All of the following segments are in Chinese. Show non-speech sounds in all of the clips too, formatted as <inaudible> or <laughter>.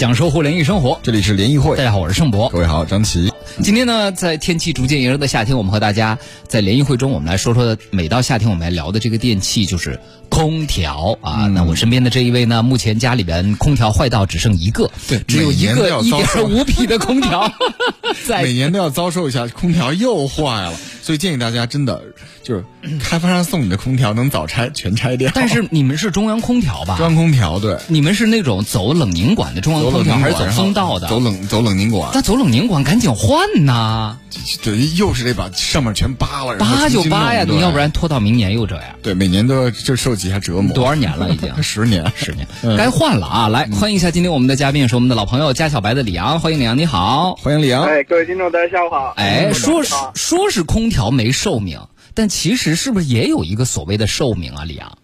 享受互联谊生活。这里是联谊会，大家好，我是盛博。各位好，张琪。今天呢，在天气逐渐炎热的夏天，我们和大家在联谊会中，我们来说说每到夏天我们来聊的这个电器，就是空调啊。那我身边的这一位呢，目前家里边空调坏到只剩一个，对，只有一个一点五匹的空调，<laughs> 在每年都要遭受一下空调又坏了。所以建议大家真的就是开发商送你的空调能早拆全拆掉。但是你们是中央空调吧？中央空调对。你们是那种走冷凝管的中央空调，还是走风道的？走冷走冷凝管。那走冷凝管赶紧换呐！对，又是得把上面全扒了。扒就扒呀，你要不然拖到明年又这样。对，每年都要就受几下折磨。多少年了已经？<laughs> 十年，十年，该换了啊！来，欢迎一下今天我们的嘉宾是我们的老朋友加小白的李阳，欢迎李阳，你好，欢迎李阳。哎，各位听众，大家下午好。哎，说是说是空调没寿命。但其实是不是也有一个所谓的寿命啊，李阳？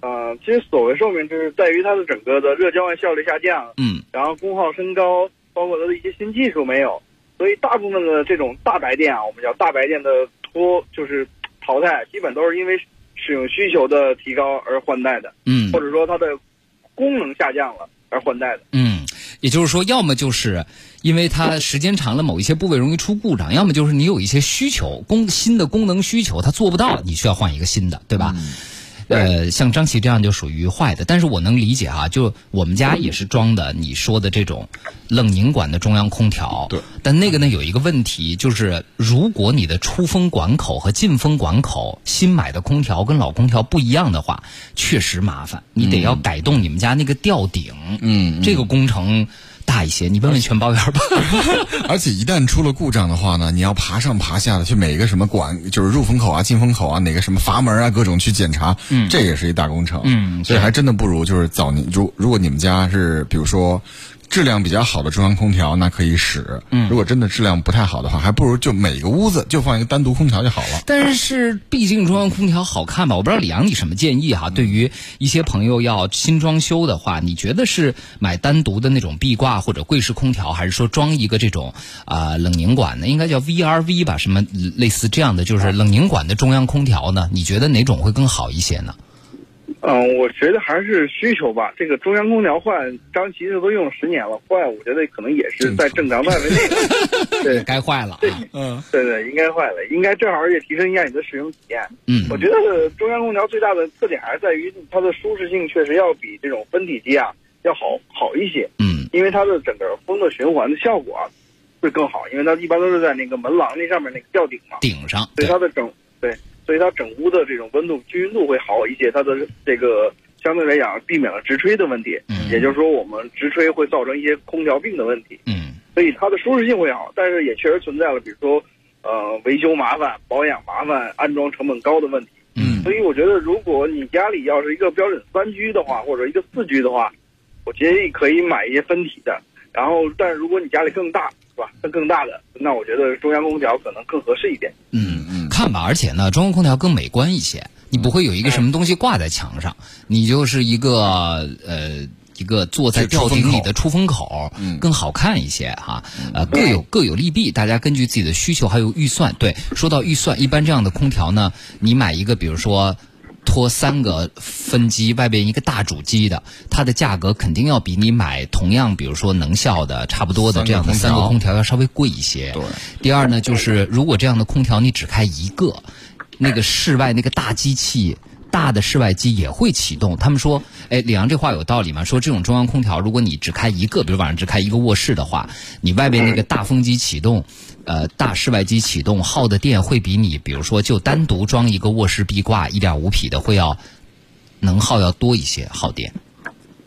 呃，其实所谓寿命就是在于它的整个的热交换效率下降，嗯，然后功耗升高，包括它的一些新技术没有，所以大部分的这种大白电啊，我们叫大白电的脱就是淘汰，基本都是因为使用需求的提高而换代的，嗯，或者说它的功能下降了而换代的，嗯，也就是说，要么就是。因为它时间长了，某一些部位容易出故障，要么就是你有一些需求，功新的功能需求它做不到，你需要换一个新的，对吧？呃，像张琪这样就属于坏的，但是我能理解哈，就我们家也是装的你说的这种冷凝管的中央空调，对，但那个呢有一个问题，就是如果你的出风管口和进风管口新买的空调跟老空调不一样的话，确实麻烦，你得要改动你们家那个吊顶，嗯，这个工程。大一些，你问问全包员吧。<laughs> 而且一旦出了故障的话呢，你要爬上爬下的去每个什么管，就是入风口啊、进风口啊，哪个什么阀门啊，各种去检查，嗯，这也是一大工程，嗯，所以还真的不如就是早年，如如果你们家是比如说。质量比较好的中央空调那可以使，嗯，如果真的质量不太好的话，还不如就每个屋子就放一个单独空调就好了。但是毕竟中央空调好看吧？我不知道李阳你什么建议哈？对于一些朋友要新装修的话，你觉得是买单独的那种壁挂或者柜式空调，还是说装一个这种啊冷凝管呢？应该叫 VRV 吧？什么类似这样的就是冷凝管的中央空调呢？你觉得哪种会更好一些呢？嗯，我觉得还是需求吧。这个中央空调换，张琪这都用十年了，坏我觉得可能也是在正常范围内。<laughs> 对，该坏了。对嗯，对对，应该坏了，应该正好也提升一下你的使用体验。嗯，我觉得中央空调最大的特点还是在于它的舒适性，确实要比这种分体机啊要好好一些。嗯，因为它的整个风的循环的效果啊会更好，因为它一般都是在那个门廊那上面那个吊顶嘛，顶上，所以它的整对。所以它整屋的这种温度均匀度会好一些，它的这个相对来讲避免了直吹的问题，嗯，也就是说我们直吹会造成一些空调病的问题，嗯，所以它的舒适性会好，但是也确实存在了，比如说呃维修麻烦、保养麻烦、安装成本高的问题，嗯，所以我觉得如果你家里要是一个标准三居的话，或者一个四居的话，我建议可以买一些分体的，然后但是如果你家里更大，是吧？更更大的，那我觉得中央空调可能更合适一点，嗯。看吧，而且呢，中央空调更美观一些，你不会有一个什么东西挂在墙上，你就是一个呃一个坐在吊顶里的出风口，更好看一些哈。呃，各有各有利弊，大家根据自己的需求还有预算。对，说到预算，一般这样的空调呢，你买一个，比如说拖三个分机，外边一个大主机的，它的价格肯定要比你买同样，比如说能效的差不多的这样的三个空调要稍微贵一些。对。第二呢，就是如果这样的空调你只开一个，那个室外那个大机器大的室外机也会启动。他们说，哎，李阳这话有道理吗？说这种中央空调，如果你只开一个，比如晚上只开一个卧室的话，你外边那个大风机启动。呃，大室外机启动耗的电会比你，比如说就单独装一个卧室壁挂一点五匹的会要能耗要多一些耗电。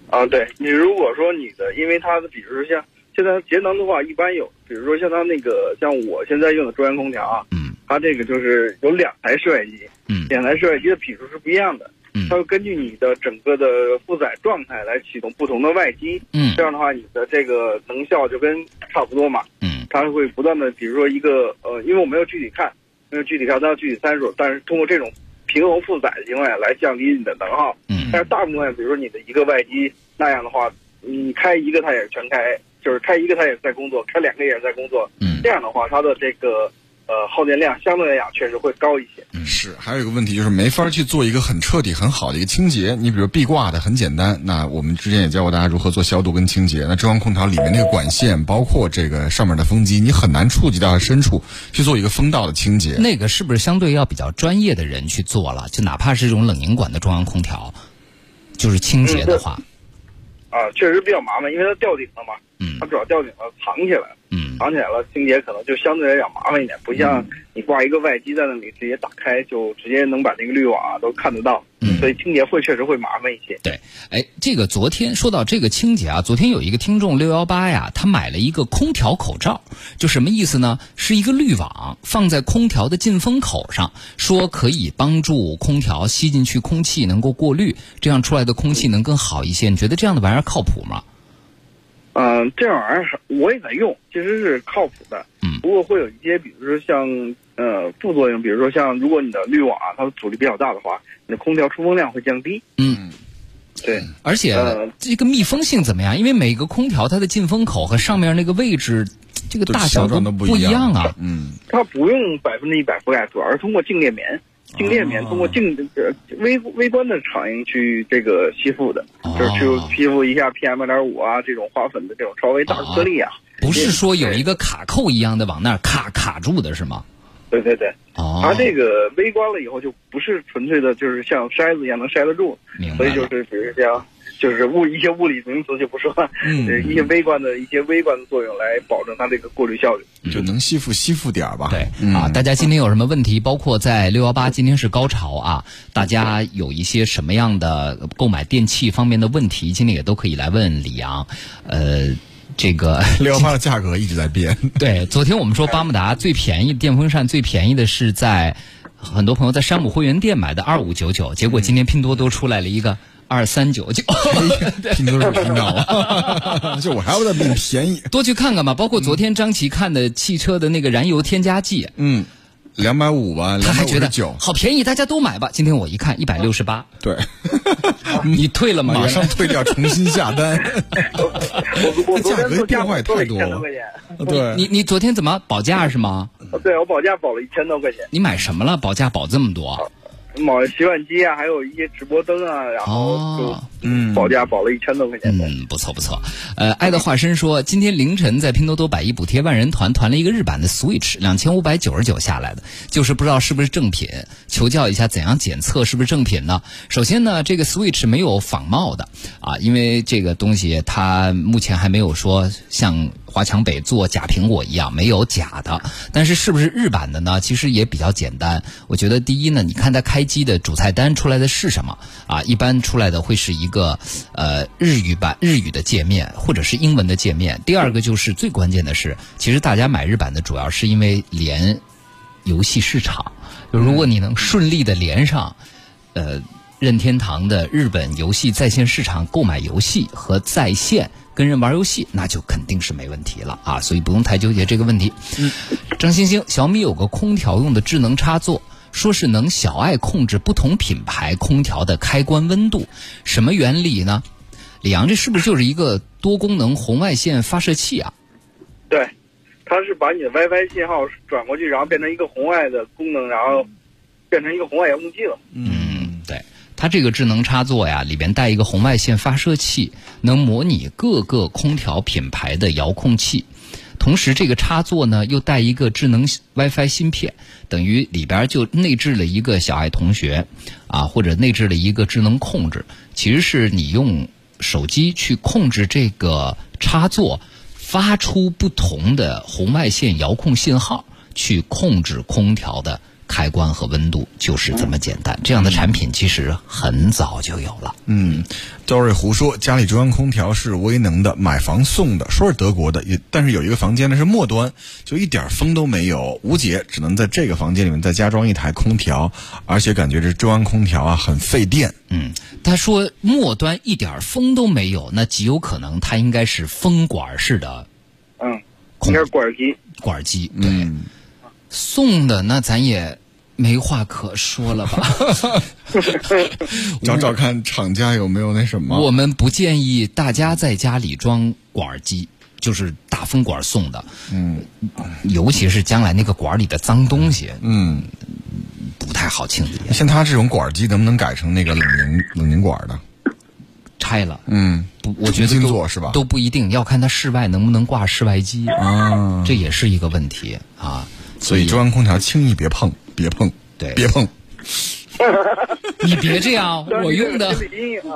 啊，对你如果说你的，因为它的，比如说像现在节能的话，一般有，比如说像它那个，像我现在用的中央空调啊，嗯，它这个就是有两台室外机，嗯，两台室外机的匹数是不一样的。嗯。它会根据你的整个的负载状态来启动不同的外机，嗯，这样的话你的这个能效就跟差不多嘛，嗯，它会不断的，比如说一个呃，因为我没有具体看，没有具体看它的具体参数，但是通过这种平衡负载的情况下来降低你的能耗，嗯，但是大部分比如说你的一个外机那样的话，你开一个它也是全开，就是开一个它也是在工作，开两个也是在工作，嗯，这样的话它的这个呃，耗电量相对来讲确实会高一些。是，还有一个问题就是没法去做一个很彻底、很好的一个清洁。你比如壁挂的很简单，那我们之前也教过大家如何做消毒跟清洁。那中央空调里面那个管线，包括这个上面的风机，你很难触及到深处去做一个风道的清洁。那个是不是相对要比较专业的人去做了？就哪怕是这种冷凝管的中央空调，就是清洁的话，啊，确实比较麻烦，因为它吊顶了嘛，嗯它主要吊顶了藏起来了。嗯藏起来了，清洁可能就相对来讲麻烦一点，不像你挂一个外机在那里直接打开就直接能把那个滤网啊都看得到，嗯所以清洁会确实会麻烦一些。对，哎，这个昨天说到这个清洁啊，昨天有一个听众六幺八呀，他买了一个空调口罩，就什么意思呢？是一个滤网放在空调的进风口上，说可以帮助空调吸进去空气能够过滤，这样出来的空气能更好一些。你觉得这样的玩意儿靠谱吗？嗯、这玩意儿是我也在用，其实是靠谱的。嗯不过会有一些，比如说像呃副作用，比如说像如果你的滤网啊它的阻力比较大的话，你的空调出风量会降低。嗯，对，而且呃这个密封性怎么样？因为每个空调它的进风口和上面那个位置，这个大小都不不一样样啊。嗯，它不用百分之一百覆盖，主要是通过静电棉。静电棉哦通过静呃微微观的场应去这个吸附的，哦就是去吸附一下 PM 二点五啊这种花粉的这种稍微大颗粒啊。不是说有一个卡扣一样的往那儿卡卡住的是吗？对对对，哦，它这个微观了以后就不是纯粹的，就是像筛子一样能筛得住。所以就是比如像就是物一些物理名词就不说了，嗯呃一些微观的一些微观的作用来保证它这个过滤效率。就能吸附吸附点儿吧。对嗯、啊，大家今天有什么问题？包括在六幺八，今天是高潮啊，大家有一些什么样的购买电器方面的问题，今天也都可以来问李阳。呃，这个 <laughs> 六幺八的 <laughs> 价格一直在变。对，昨天我们说巴慕达最便宜的电风扇，最便宜的是在很多朋友在山姆会员店买的二五九九，结果今天拼多多出来了一个二三九九。拼多多是听到了，<laughs> 就我还要再比你便宜。多去看看吧，包括昨天张琪看的汽车的那个燃油添加剂，嗯，两百五吧，两百他还觉得五十九。好便宜，大家都买吧。今天我一看一百六十八，对，<laughs> 你退了吗？马上退掉，重新下单。我我昨天做 <laughs> 价价格变化也太多了一千多块钱，对，你你昨天怎么保价是吗？对我保价保了一千多块钱。你买什么了？保价保这么多？买洗碗机啊，还有一些直播灯啊，然后嗯保价保了一千多块钱。嗯，不错不错。呃，爱的化身说，今天凌晨在拼多多百亿补贴万人团团了一个日版的 Switch，两千五百九十九下来的，就是不知道是不是正品，求教一下怎样检测是不是正品呢？首先呢，这个 Switch 没有仿冒的啊，因为这个东西它目前还没有说像华强北做假苹果一样没有假的，但是是不是日版的呢？其实也比较简单。我觉得第一呢，你看它开机的主菜单出来的是什么啊？一般出来的会是一个呃日语版日语的界面或者是英文的界面。第二个就是最关键的是，其实大家买日版的主要是因为连游戏市场，就如果你能顺利的连上，呃。任天堂的日本游戏在线市场购买游戏和在线跟人玩游戏，那就肯定是没问题了啊！所以不用太纠结这个问题。嗯，张星星，小米有个空调用的智能插座，说是能小爱控制不同品牌空调的开关温度，什么原理呢？李阳，这是不是就是一个多功能红外线发射器啊？对，它是把你的 WiFi 信号转过去，然后变成一个红外的功能，然后变成一个红外遥控器了。嗯，对。它这个智能插座呀，里边带一个红外线发射器，能模拟各个空调品牌的遥控器。同时，这个插座呢又带一个智能 WiFi 芯片，等于里边就内置了一个小爱同学，啊，或者内置了一个智能控制。其实是你用手机去控制这个插座，发出不同的红外线遥控信号，去控制空调的。开关和温度就是这么简单，这样的产品其实很早就有了。嗯，赵瑞胡说家里中央空调是威能的，买房送的，说是德国的，也但是有一个房间呢是末端，就一点风都没有，无解，只能在这个房间里面再加装一台空调，而且感觉这中央空调啊很费电。嗯，他说末端一点风都没有，那极有可能它应该是风管式的，嗯，应该是管机。管机对。嗯送的那咱也没话可说了吧？<laughs> 找找看厂家有没有那什么。我们不建议大家在家里装管机，就是大风管送的，嗯，尤其是将来那个管里的脏东西，嗯，不太好清理。像他这种管机能不能改成那个冷凝冷凝管的？拆了，嗯，不，我觉得都做是吧？都不一定要看它室外能不能挂室外机啊，这也是一个问题啊。所以中央空调轻易别碰，别碰，对，别碰。<laughs> 你别这样，<laughs> 我用的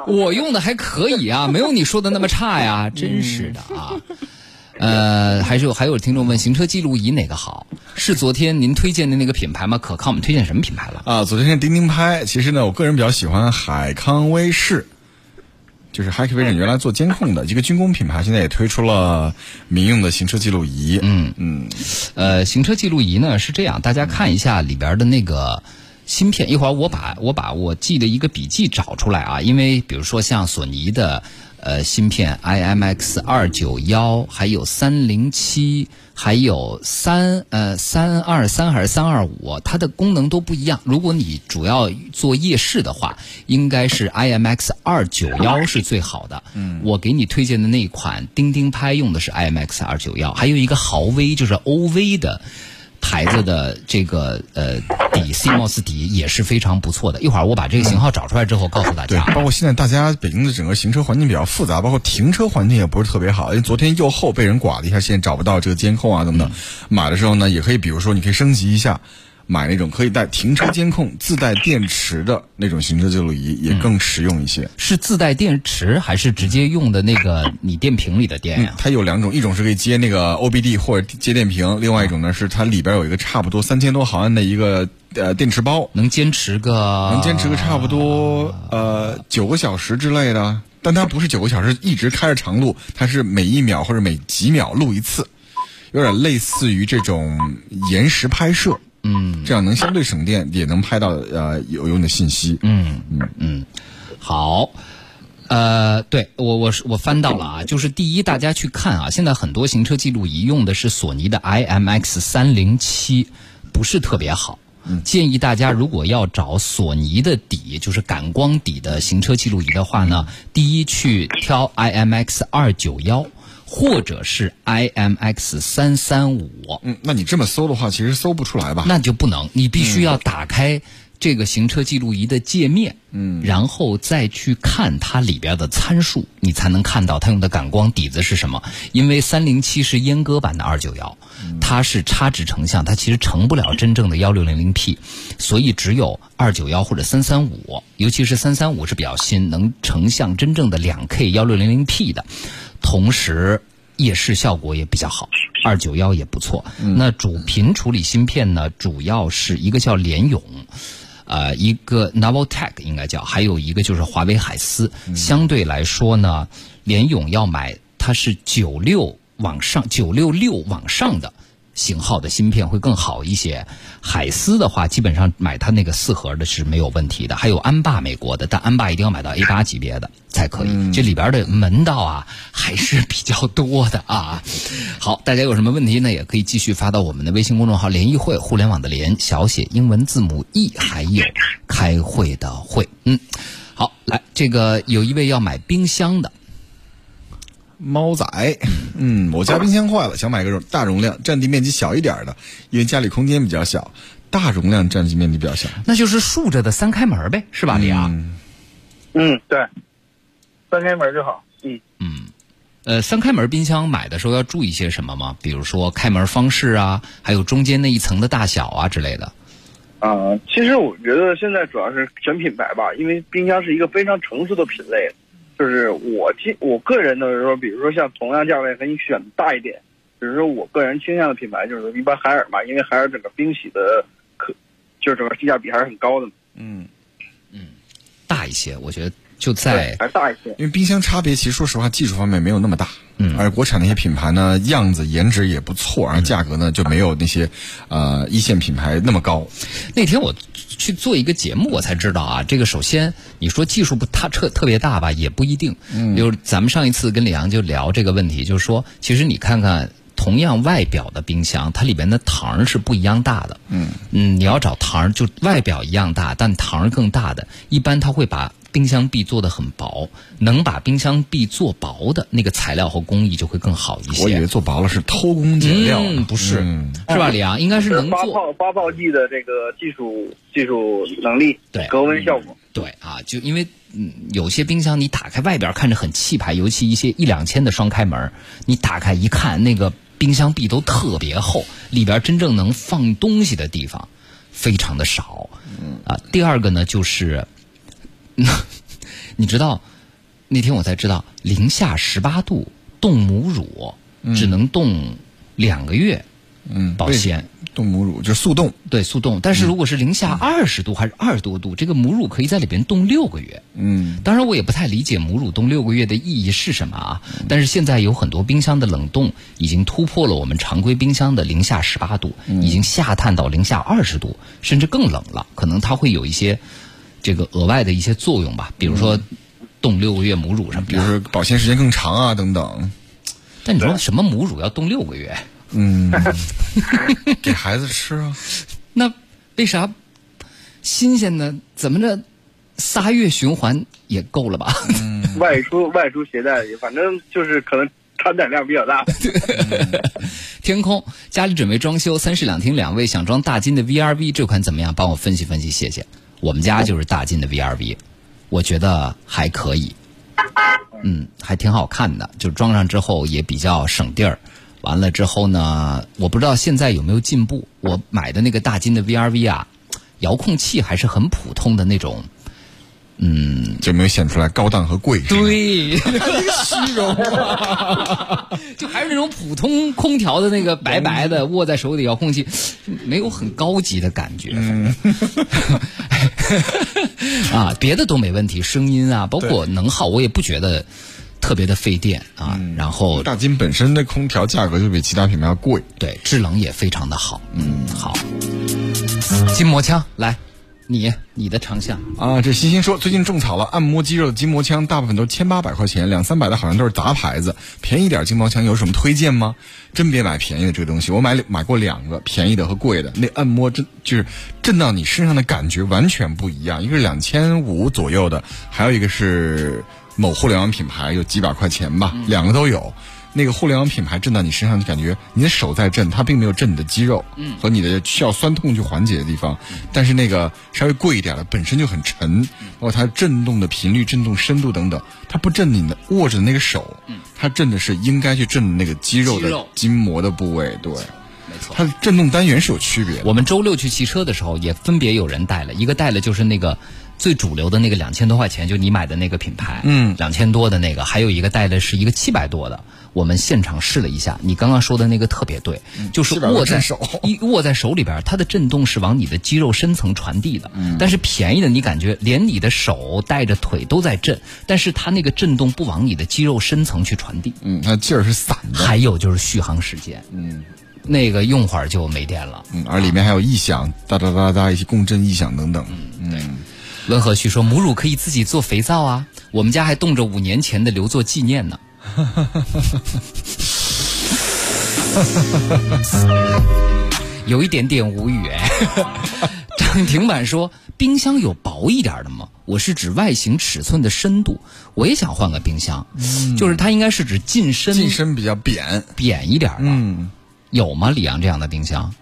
我用的还可以啊，<laughs> 没有你说的那么差呀，真是的啊。呃，还是有还有听众问，行车记录仪哪个好？是昨天您推荐的那个品牌吗？可靠？我们推荐什么品牌了？啊，昨天是钉钉拍。其实呢，我个人比较喜欢海康威视，就是 Hikvision 原来做监控的一个军工品牌，现在也推出了民用的行车记录仪。嗯嗯，呃，行车记录仪呢是这样，大家看一下里边的那个。芯片，一会儿我把我把我记的一个笔记找出来啊，因为比如说像索尼的呃芯片 IMX 二九幺，还有三零七，还有三呃三二三还是三二五，它的功能都不一样。如果你主要做夜视的话，应该是 IMX 二九幺是最好的。嗯，我给你推荐的那款钉钉拍用的是 IMX 二九幺，还有一个豪威就是 OV 的。牌子的这个呃底 CMOS 底也是非常不错的。一会儿我把这个型号找出来之后告诉大家。对，包括现在大家北京的整个行车环境比较复杂，包括停车环境也不是特别好。因为昨天右后被人刮了一下，现在找不到这个监控啊，怎么的？买的时候呢，也可以，比如说你可以升级一下。买那种可以带停车监控、自带电池的那种行车记录仪，也更实用一些。是自带电池还是直接用的那个你电瓶里的电呀？它有两种，一种是可以接那个 OBD 或者接电瓶，另外一种呢是它里边有一个差不多三千多毫安的一个呃电池包，能坚持个能坚持个差不多呃九个小时之类的。但它不是九个小时一直开着长路，它是每一秒或者每几秒录一次，有点类似于这种延时拍摄。嗯，这样能相对省电，也能拍到呃有用的信息。嗯嗯嗯，好，呃，对我我是我翻到了啊，就是第一，大家去看啊，现在很多行车记录仪用的是索尼的 IMX 三零七，不是特别好。建议大家如果要找索尼的底，就是感光底的行车记录仪的话呢，第一去挑 IMX 二九幺。或者是 IMX 三三五，嗯，那你这么搜的话，其实搜不出来吧？那就不能，你必须要打开这个行车记录仪的界面，嗯，然后再去看它里边的参数，你才能看到它用的感光底子是什么。因为三零七是阉割版的二九幺，它是差值成像，它其实成不了真正的幺六零零 P，所以只有二九幺或者三三五，尤其是三三五是比较新，能成像真正的两 K 幺六零零 P 的。同时，夜视效果也比较好，二九幺也不错。那主频处理芯片呢，主要是一个叫联咏，呃，一个 Noveltek 应该叫，还有一个就是华为海思。相对来说呢，联咏要买它是九六往上，九六六往上的。型号的芯片会更好一些，海思的话基本上买它那个四核的是没有问题的，还有安霸美国的，但安霸一定要买到 A 八级别的才可以。这里边的门道啊还是比较多的啊。好，大家有什么问题呢？也可以继续发到我们的微信公众号“联谊会”，互联网的联，小写英文字母 E，还有开会的会。嗯，好，来这个有一位要买冰箱的。猫仔，嗯，我家冰箱坏了，想买个大容量、占地面积小一点的，因为家里空间比较小，大容量占地面积比较小，那就是竖着的三开门呗，是吧，李啊？嗯，对，三开门就好。嗯嗯，呃，三开门冰箱买的时候要注意些什么吗？比如说开门方式啊，还有中间那一层的大小啊之类的。啊，其实我觉得现在主要是选品牌吧，因为冰箱是一个非常成熟的品类。就是我听我个人的说，比如说像同样价位可以选大一点，比如说我个人倾向的品牌就是一般海尔嘛，因为海尔整个冰洗的可就是整个性价比还是很高的。嗯嗯，大一些，我觉得就在还大一些，因为冰箱差别其实说实话技术方面没有那么大。嗯，而国产那些品牌呢，样子颜值也不错，而价格呢就没有那些呃一线品牌那么高。那天我。去做一个节目，我才知道啊。这个首先，你说技术不它特特别大吧，也不一定。嗯，就是咱们上一次跟李阳就聊这个问题，就是说，其实你看看同样外表的冰箱，它里边的糖是不一样大的。嗯嗯，你要找糖就外表一样大，但糖更大的，一般它会把冰箱壁做的很薄，能把冰箱壁做薄的那个材料和工艺就会更好一些。我以为做薄了是偷工减料，不是，是吧，李阳？应该是能做发泡发泡剂的这个技术技术能力，对隔温效果，对啊，就因为嗯，有些冰箱你打开外边看着很气派，尤其一些一两千的双开门，你打开一看，那个冰箱壁都特别厚，里边真正能放东西的地方非常的少。啊，第二个呢就是。<laughs> 你知道，那天我才知道，零下十八度冻母乳只能冻两个月，嗯，保鲜。冻母乳就是速冻，对，速冻。但是如果是零下二十度还是二十多度，这个母乳可以在里边冻六个月。嗯，当然我也不太理解母乳冻六个月的意义是什么啊。但是现在有很多冰箱的冷冻已经突破了我们常规冰箱的零下十八度，已经下探到零下二十度，甚至更冷了。可能它会有一些。这个额外的一些作用吧，比如说冻六个月母乳什么的，比如说保鲜时间更长啊等等。但你说什么母乳要冻六个月？嗯，<laughs> 给孩子吃啊。那为啥新鲜的？怎么着仨月循环也够了吧？嗯外出外出携带，反正就是可能产奶量比较大。<laughs> 天空家里准备装修三室两厅两卫，想装大金的 VRV 这款怎么样？帮我分析分析，谢谢。我们家就是大金的 VRV，我觉得还可以，嗯，还挺好看的，就装上之后也比较省地儿。完了之后呢，我不知道现在有没有进步。我买的那个大金的 VRV 啊，遥控器还是很普通的那种。嗯，就没有显出来高档和贵。对，虚荣，<laughs> 就还是那种普通空调的那个白白的握在手里遥控器，没有很高级的感觉。<laughs> 啊，别的都没问题，声音啊，包括能耗，我也不觉得特别的费电啊。然后大金本身的空调价格就比其他品牌要贵，对，制冷也非常的好。嗯，好，筋膜枪来。你你的长项啊，这欣欣说最近种草了按摩肌肉的筋膜枪，大部分都千八百块钱，两三百的好像都是杂牌子，便宜点筋膜枪有什么推荐吗？真别买便宜的这个东西，我买买过两个便宜的和贵的，那按摩真就是震到你身上的感觉完全不一样，一个是两千五左右的，还有一个是某互联网品牌，有几百块钱吧，两个都有。那个互联网品牌震到你身上，你感觉你的手在震，它并没有震你的肌肉，嗯，和你的需要酸痛去缓解的地方。但是那个稍微贵一点的，本身就很沉，包括它震动的频率、震动深度等等，它不震你的握着的那个手，嗯，它震的是应该去震的那个肌肉的筋膜的部位，对，没错，它的震动单元是有区别。我们周六去骑车的时候，也分别有人带了一个带了就是那个。最主流的那个两千多块钱，就你买的那个品牌，嗯，两千多的那个，还有一个带的是一个七百多的。我们现场试了一下，你刚刚说的那个特别对，就是握在手，<laughs> 一握在手里边，它的震动是往你的肌肉深层传递的。嗯，但是便宜的你感觉连你的手带着腿都在震，但是它那个震动不往你的肌肉深层去传递。嗯，那劲儿是散的。还有就是续航时间，嗯，那个用会儿就没电了。嗯，而里面还有异响，哒哒哒哒一些共振异响等等。嗯，对。温和旭说：“母乳可以自己做肥皂啊，我们家还冻着五年前的留作纪念呢。” <laughs> 有一点点无语哎。涨停板说：“冰箱有薄一点的吗？我是指外形尺寸的深度，我也想换个冰箱，就是它应该是指进深，进深比较扁，扁一点的。嗯，有吗？李阳这样的冰箱？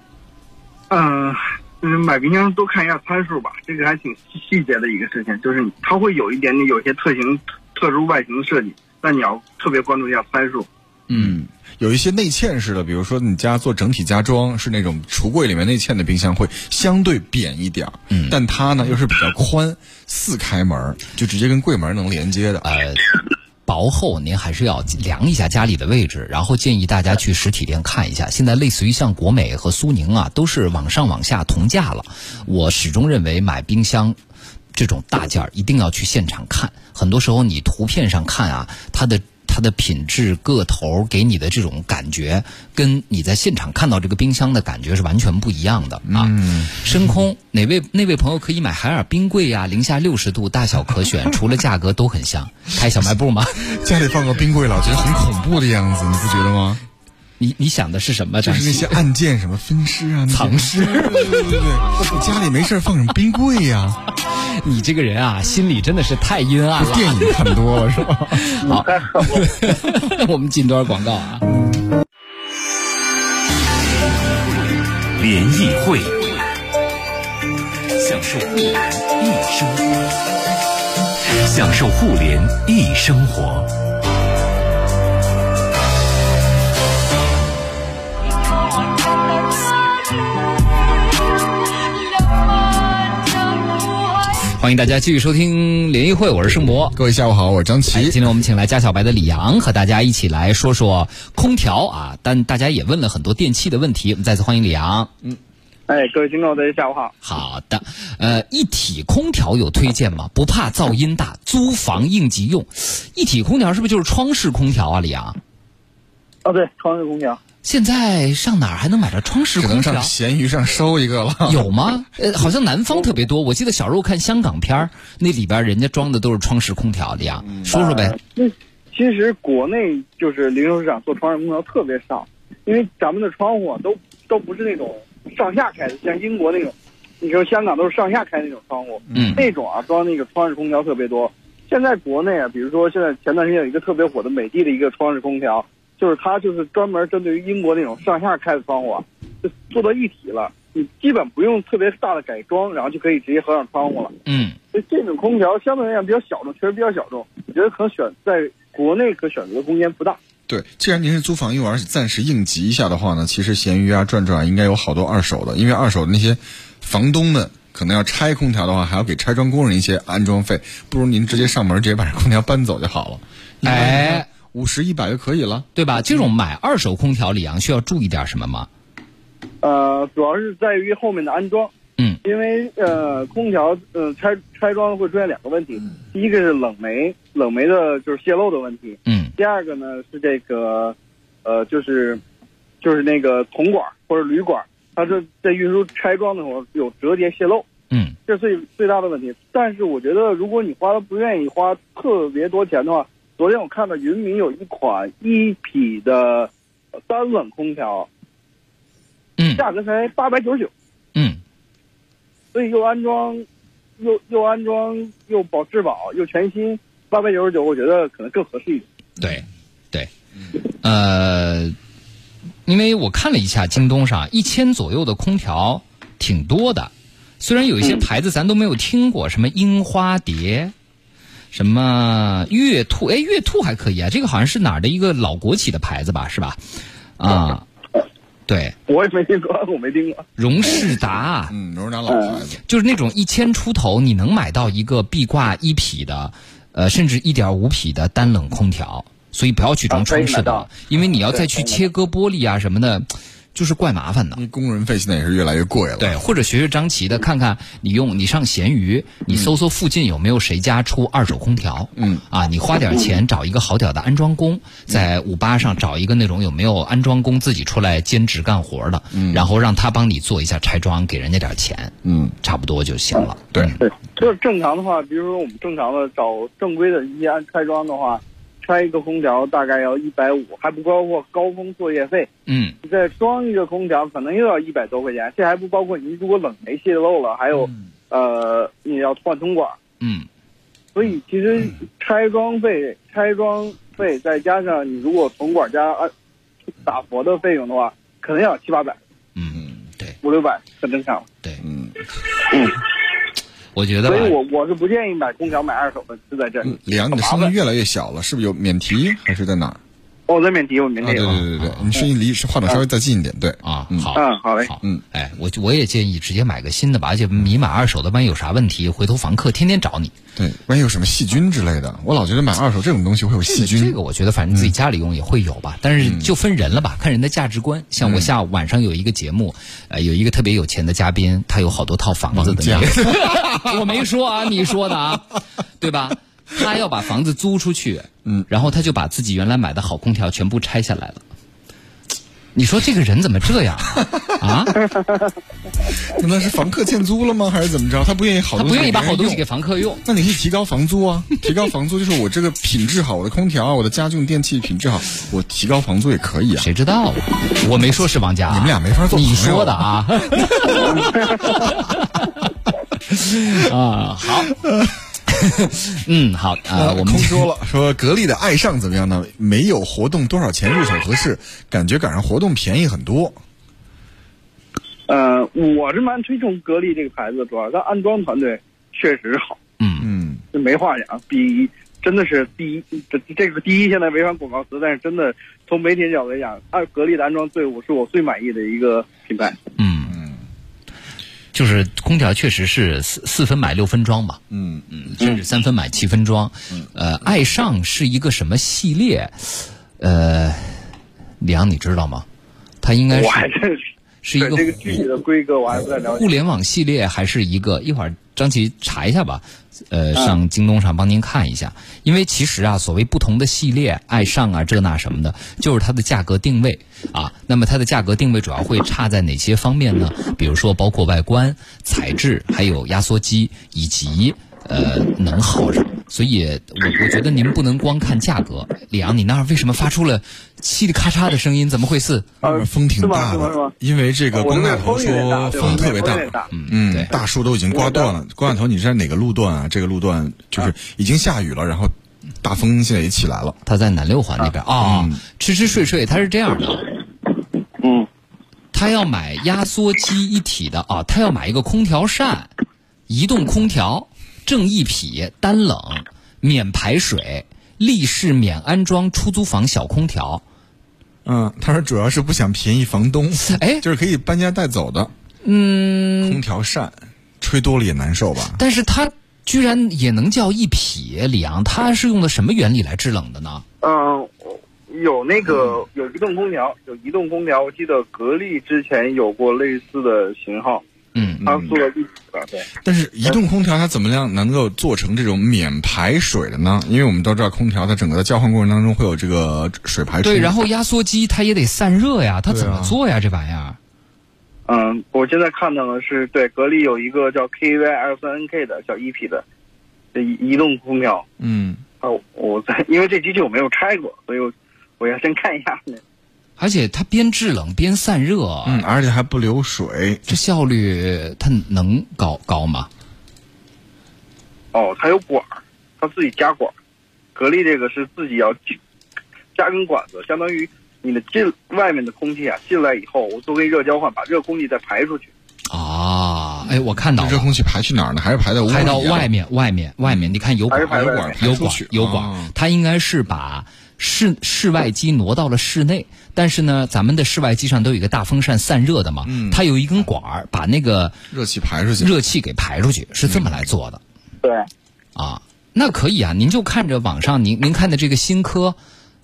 嗯。”就是买冰箱多看一下参数吧，这个还挺细节的一个事情。就是它会有一点点有些特型、特殊外形设计，但你要特别关注一下参数。嗯，有一些内嵌式的，比如说你家做整体家装是那种橱柜里面内嵌的冰箱，会相对扁一点嗯，但它呢又是比较宽，四开门就直接跟柜门能连接的。呃。薄厚您还是要量一下家里的位置，然后建议大家去实体店看一下。现在类似于像国美和苏宁啊，都是往上往下同价了。我始终认为买冰箱这种大件儿一定要去现场看。很多时候你图片上看啊，它的。它的品质、个头给你的这种感觉，跟你在现场看到这个冰箱的感觉是完全不一样的啊！深空哪位那位朋友可以买海尔冰柜呀？零下六十度，大小可选，除了价格都很香。开小卖部吗？<laughs> 家里放个冰柜，老觉得很恐怖的样子，你不觉得吗？你你想的是什么？就是那些按键什么分尸啊、藏尸，对对对，家里没事放什么冰柜呀？你这个人啊，心里真的是太阴暗了。<laughs> 电影看多了是吧？<laughs> 好，<laughs> 我们进段广告啊。联谊会，享受互联一生活，享受互联一生活。欢迎大家继续收听联谊会，我是盛博。各位下午好，我是张琪。今天我们请来家小白的李阳，和大家一起来说说空调啊。但大家也问了很多电器的问题，我们再次欢迎李阳。嗯，哎，各位听众大家下午好。好的，呃，一体空调有推荐吗？不怕噪音大，租房应急用。一体空调是不是就是窗式空调啊，李阳？哦，对，窗式空调。现在上哪儿还能买着窗式空调？只能上闲鱼上收一个了。<laughs> 有吗？呃，好像南方特别多。我记得小时候看香港片儿，那里边人家装的都是窗式空调的呀。说说呗。那其实国内就是零售市场做窗式空调特别少，因为咱们的窗户都都不是那种上下开的，像英国那种，你说香港都是上下开那种窗户，嗯，那种啊装那个窗式空调特别多。现在国内啊，比如说现在前段时间有一个特别火的美的的一个窗式空调。就是它就是专门针对于英国那种上下开的窗户啊，就做到一体了。你基本不用特别大的改装，然后就可以直接合上窗户了。嗯，所以这种空调相对来讲比较小众，确实比较小众。我觉得可能选在国内可选择的空间不大。对，既然您是租房用，而且暂时应急一下的话呢，其实闲鱼啊、转转应该有好多二手的，因为二手的那些房东们可能要拆空调的话，还要给拆装工人一些安装费，不如您直接上门直接把这空调搬走就好了。哎。五十一百就可以了，对吧？这种买二手空调，李阳需要注意点什么吗？呃，主要是在于后面的安装。嗯，因为呃，空调呃拆拆装会出现两个问题，第一个是冷媒，冷媒的就是泄漏的问题。嗯。第二个呢是这个，呃，就是就是那个铜管或者铝管，它是在运输拆装的时候有折叠泄漏。嗯。这是最最大的问题。但是我觉得，如果你花不愿意花特别多钱的话。昨天我看到云米有一款一匹的三冷空调，嗯，价格才八百九十九，嗯，所以又安装，又又安装又保质保又全新，八百九十九，我觉得可能更合适一点。对，对，呃，因为我看了一下京东上一千左右的空调挺多的，虽然有一些牌子咱都没有听过，什么樱花蝶。什么月兔？哎，月兔还可以啊，这个好像是哪儿的一个老国企的牌子吧，是吧？啊，对，我也没听过，我没听过。荣事达，嗯，荣事达老牌子，就是那种一千出头，你能买到一个壁挂一匹的，呃，甚至一点五匹的单冷空调，所以不要去装窗式的，因为你要再去切割玻璃啊什么的。就是怪麻烦的，工人费现在也是越来越贵了。对，或者学学张琪的，看看你用你上闲鱼，你搜搜附近有没有谁家出二手空调。嗯，啊，你花点钱找一个好点的安装工，在五八上找一个那种有没有安装工自己出来兼职干活的，嗯，然后让他帮你做一下拆装，给人家点钱，嗯，差不多就行了。对对，就是正常的话，比如说我们正常的找正规的一些安拆装的话。拆一个空调大概要一百五，还不包括高峰作业费。嗯，你再装一个空调，可能又要一百多块钱。这还不包括你如果冷媒泄漏了，还有，呃，你要换通管。嗯，所以其实拆装费、拆装费再加上你如果铜管加打佛的费用的话，可能要七八百。嗯，对，五六百很正常。对，嗯嗯。我觉得，所以我我是不建议买空调买二手的，就在这。里。凉，你的声音越来越小了，是不是有免提还是在哪儿？哦，在免提，我免提。对对对对，你声音离话筒稍微再近一点，对啊，好，嗯，好嘞，好，嗯，哎，我我也建议直接买个新的吧，而且你买二手的，万一有啥问题，回头房客天天找你。对，万一有什么细菌之类的，我老觉得买二手这种东西会有细菌。这个我觉得反正自己家里用也会有吧，但是就分人了吧，看人的价值观。像我下晚上有一个节目，呃，有一个特别有钱的嘉宾，他有好多套房子的。<laughs> 我没说啊，你说的啊，对吧？<laughs> 他要把房子租出去，嗯，然后他就把自己原来买的好空调全部拆下来了。你说这个人怎么这样啊？<laughs> 那是房客欠租了吗？还是怎么着？他不愿意好，他不愿意把好东西给房客用。那你可以提高房租啊！<laughs> 提高房租就是我这个品质好，我的空调、我的家用电器品质好，我提高房租也可以啊。谁知道？我没说是王家，你们俩没法做。你说的啊。啊，好。<laughs> 嗯，好啊，我们空说了，<laughs> 说格力的爱尚怎么样呢？没有活动，多少钱入手合适？感觉赶上活动便宜很多。呃，我是蛮推崇格力这个牌子，主要它安装团队确实好，嗯嗯，这没话讲，比真的是第一，这这个第一现在违反广告词，但是真的从媒体角度来讲，按格力的安装队伍是我最满意的一个品牌。嗯就是空调确实是四四分买六分装嘛，嗯嗯，甚至三分买七分装。呃，爱尚是一个什么系列？呃，李阳你知道吗？它应该是是是一个这个具体的规格我还不太了解。互联网系列，还是一个一会儿张琪查一下吧。呃，上京东上帮您看一下，因为其实啊，所谓不同的系列，爱尚啊这那什么的，就是它的价格定位啊。那么它的价格定位主要会差在哪些方面呢？比如说包括外观、材质，还有压缩机以及呃能耗上。所以我我觉得您不能光看价格。李阳，你那儿为什么发出了嘁哩咔嚓的声音？怎么回事？外面风挺大的因为这个光大头说风特别大。嗯，对大树都已经刮断了。光大头，你是在哪个路段啊？这个路段就是已经下雨了，然后大风现在也起来了。他在南六环那边啊，吃吃睡睡，他是这样的。嗯，他要买压缩机一体的啊，他要买一个空调扇，移动空调，正一匹，单冷，免排水，立式免安装出租房小空调。嗯，他说主要是不想便宜房东，哎就是可以搬家带走的。嗯，空调扇吹多了也难受吧？但是它居然也能叫一匹，李阳，它是用的什么原理来制冷的呢？嗯，有那个有移动空调，有移动空调。我记得格力之前有过类似的型号，嗯，它做了一体的，对。但是移动空调它怎么样能够做成这种免排水的呢？因为我们都知道空调它整个的交换过程当中会有这个水排出。对，然后压缩机它也得散热呀，它怎么做呀？这玩意儿？嗯，我现在看到的是对格力有一个叫 KY L 三 NK 的小一匹的这移移动空调。嗯，啊，我在因为这机器我没有拆过，所以我我要先看一下。而且它边制冷边散热，嗯，而且还不流水。这效率它能高高吗？哦，它有管儿，它自己加管儿。格力这个是自己要加加根管子，相当于你的进外面的空气啊进来以后，我做个热交换，把热空气再排出去。啊，哎，我看到了，热空气排去哪儿呢？还是排在屋里、啊？排到外面，外面，外面，你看有管还是排外有管面有管排出去有管哦，它应该是把室室外机挪到了室内，但是呢，咱们的室外机上都有一个大风扇散热的嘛，它有一根管儿把那个热气排出去。热气给排出去，是这么来做的对，啊。那可以啊，您就看着网上您您看的这个新科。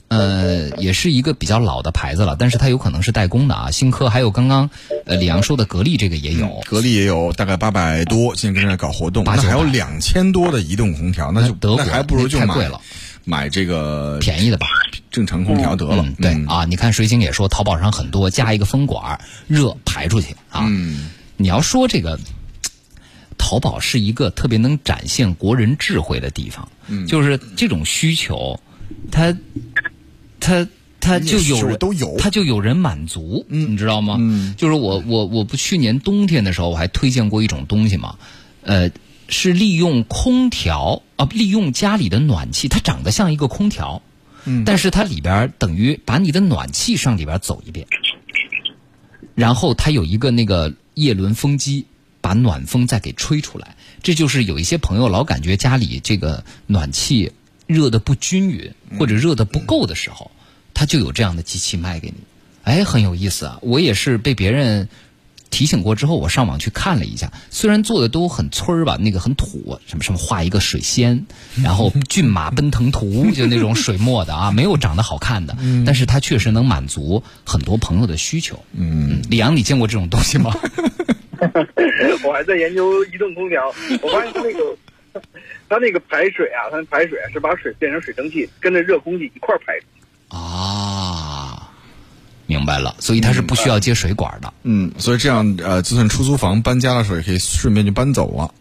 呃，也是一个比较老的牌子了，但是它有可能是代工的啊。新科还有刚刚呃李阳说的格力这个也有，格力也有大概八百多，现在正在搞活动，八九百那还有两千多的移动空调，那就德国那还不如就买贵了买这个便宜的吧？正常空调得了。嗯，对、嗯啊，你看水井也说淘宝上很多加一个风管儿，热排出去啊。嗯，你要说这个，淘宝是一个特别能展现国人智慧的地方，嗯就是这种需求，它它。它就有需求人都有它就有人满足，你知道吗？嗯就是我我我不去年冬天的时候我还推荐过一种东西嘛，呃，是利用空调啊，利用家里的暖气，它长得像一个空调，嗯但是它里边等于把你的暖气上里边走一遍，然后它有一个那个叶轮风机，把暖风再给吹出来。这就是有一些朋友老感觉家里这个暖气热的不均匀或者热的不够的时候，它就有这样的机器卖给你。哎，很有意思啊！我也是被别人提醒过之后，我上网去看了一下，虽然做的都很村儿吧，那个很土，什么什么画一个水仙，<laughs> 然后骏马奔腾图，就那种水墨的啊，<laughs> 没有长得好看的，但是它确实能满足很多朋友的需求。嗯，李阳，你见过这种东西吗？<laughs> 我还在研究移动空调，我发现它那个它那个排水啊，它排水啊是把水变成水蒸气，跟着热空气一块儿排。啊，明白了，所以它是不需要接水管的。嗯，所以这样呃，就算出租房搬家的时候，也可以顺便就搬走了。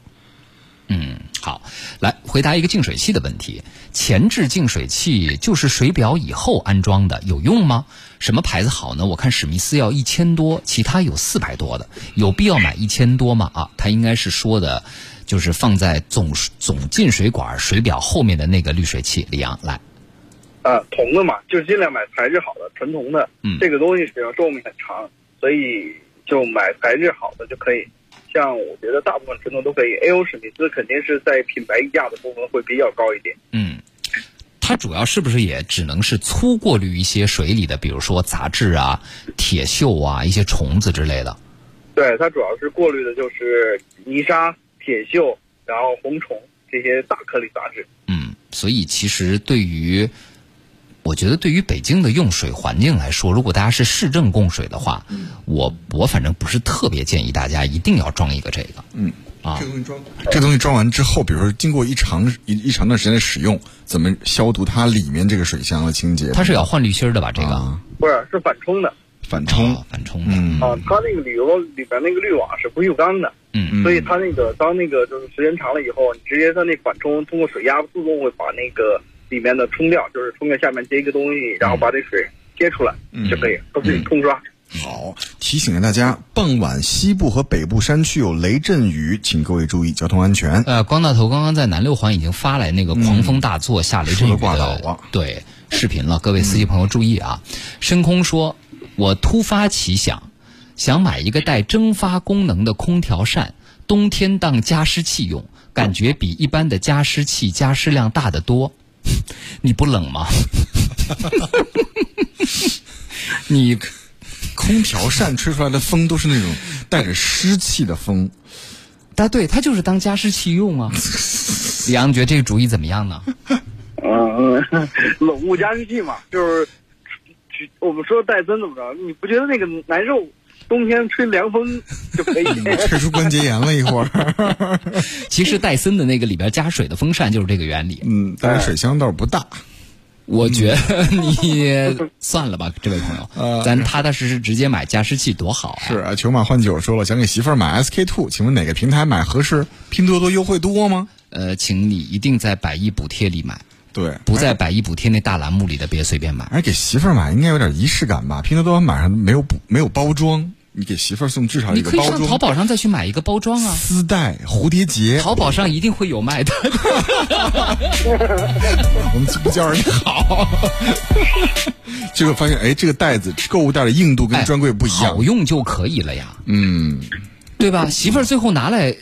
嗯，好，来回答一个净水器的问题。前置净水器就是水表以后安装的，有用吗？什么牌子好呢？我看史密斯要一千多，其他有四百多的，有必要买一千多吗？啊，他应该是说的，就是放在总总进水管水表后面的那个滤水器。李阳来。啊，铜的嘛，就尽量买材质好的，纯铜的。嗯，这个东西使用寿命很长，所以就买材质好的就可以。像我觉得大部分纯铜都可以，A.O. 史密斯肯定是在品牌溢价的部分会比较高一点。嗯，它主要是不是也只能是粗过滤一些水里的，比如说杂质啊、铁锈啊、一些虫子之类的？对，它主要是过滤的就是泥沙、铁锈，然后红虫这些大颗粒杂质。嗯，所以其实对于。我觉得对于北京的用水环境来说，如果大家是市政供水的话，我我反正不是特别建议大家一定要装一个这个。嗯，啊，这东西装，这东西装完之后，比如说经过一长一一长段时间的使用，怎么消毒它里面这个水箱的清洁？它是要换滤芯的吧？这个不是，是反冲的。反冲，反冲的。啊，它那个铝油里边那个滤网是不锈钢的。嗯。所以它那个当那个就是时间长了以后，你直接在那反冲，通过水压自动会把那个。里面的冲掉，就是冲在下面接一个东西，然后把这水接出来就可以，不自己冲刷。好，提醒大家，傍晚西部和北部山区有雷阵雨，请各位注意交通安全。呃，光大头刚刚在南六环已经发来那个狂风大作下雷阵雨的对视频了，各位司机朋友注意啊！深空说，我突发奇想，想买一个带蒸发功能的空调扇，冬天当加湿器用，感觉比一般的加湿器加湿量大得多。<laughs> 你不冷吗？<laughs> 你空调扇吹出来的风都是那种带着湿气的风，但对，它就是当加湿器用啊。<laughs> 李阳觉得这个主意怎么样呢？嗯，冷雾加湿器嘛，就是我们说戴森怎么着？你不觉得那个难受？冬天吹凉风就可以，<laughs> 吹出关节炎了一会儿。<laughs> 其实戴森的那个里边加水的风扇就是这个原理。嗯，但是水箱倒是不大。我觉得你算了吧，<laughs> 这位朋友，咱踏踏实实直接买加湿器多好啊！是啊，球马换酒说了，想给媳妇儿买 SK two，请问哪个平台买合适？拼多多优惠多吗？呃，请你一定在百亿补贴里买。对，不在百亿补贴那大栏目里的别随便买。而给媳妇儿买应该有点仪式感吧？拼多多买上没有补没有包装。你给媳妇儿送至少一个包装，你可以上淘宝上再去买一个包装啊，丝带、蝴蝶结，淘宝上一定会有卖的。<laughs> 我们不叫人好，结果发现哎，这个袋子购物袋的硬度跟专柜不一样，好用就可以了呀，嗯，对吧？媳妇儿最后拿来。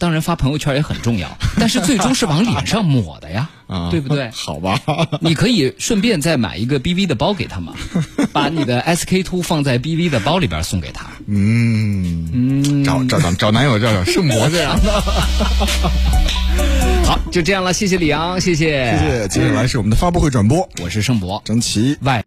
当然发朋友圈也很重要，<laughs> 但是最终是往脸上抹的呀，对不对？好吧，<laughs> 你可以顺便再买一个 BV 的包给他嘛，<laughs> 把你的 SK two 放在 BV 的包里边送给他。嗯嗯，找找找找男友叫圣魔这样的。好，就这样了，谢谢李阳，谢谢谢谢。接下来是我们的发布会转播，我是盛博，张琪外。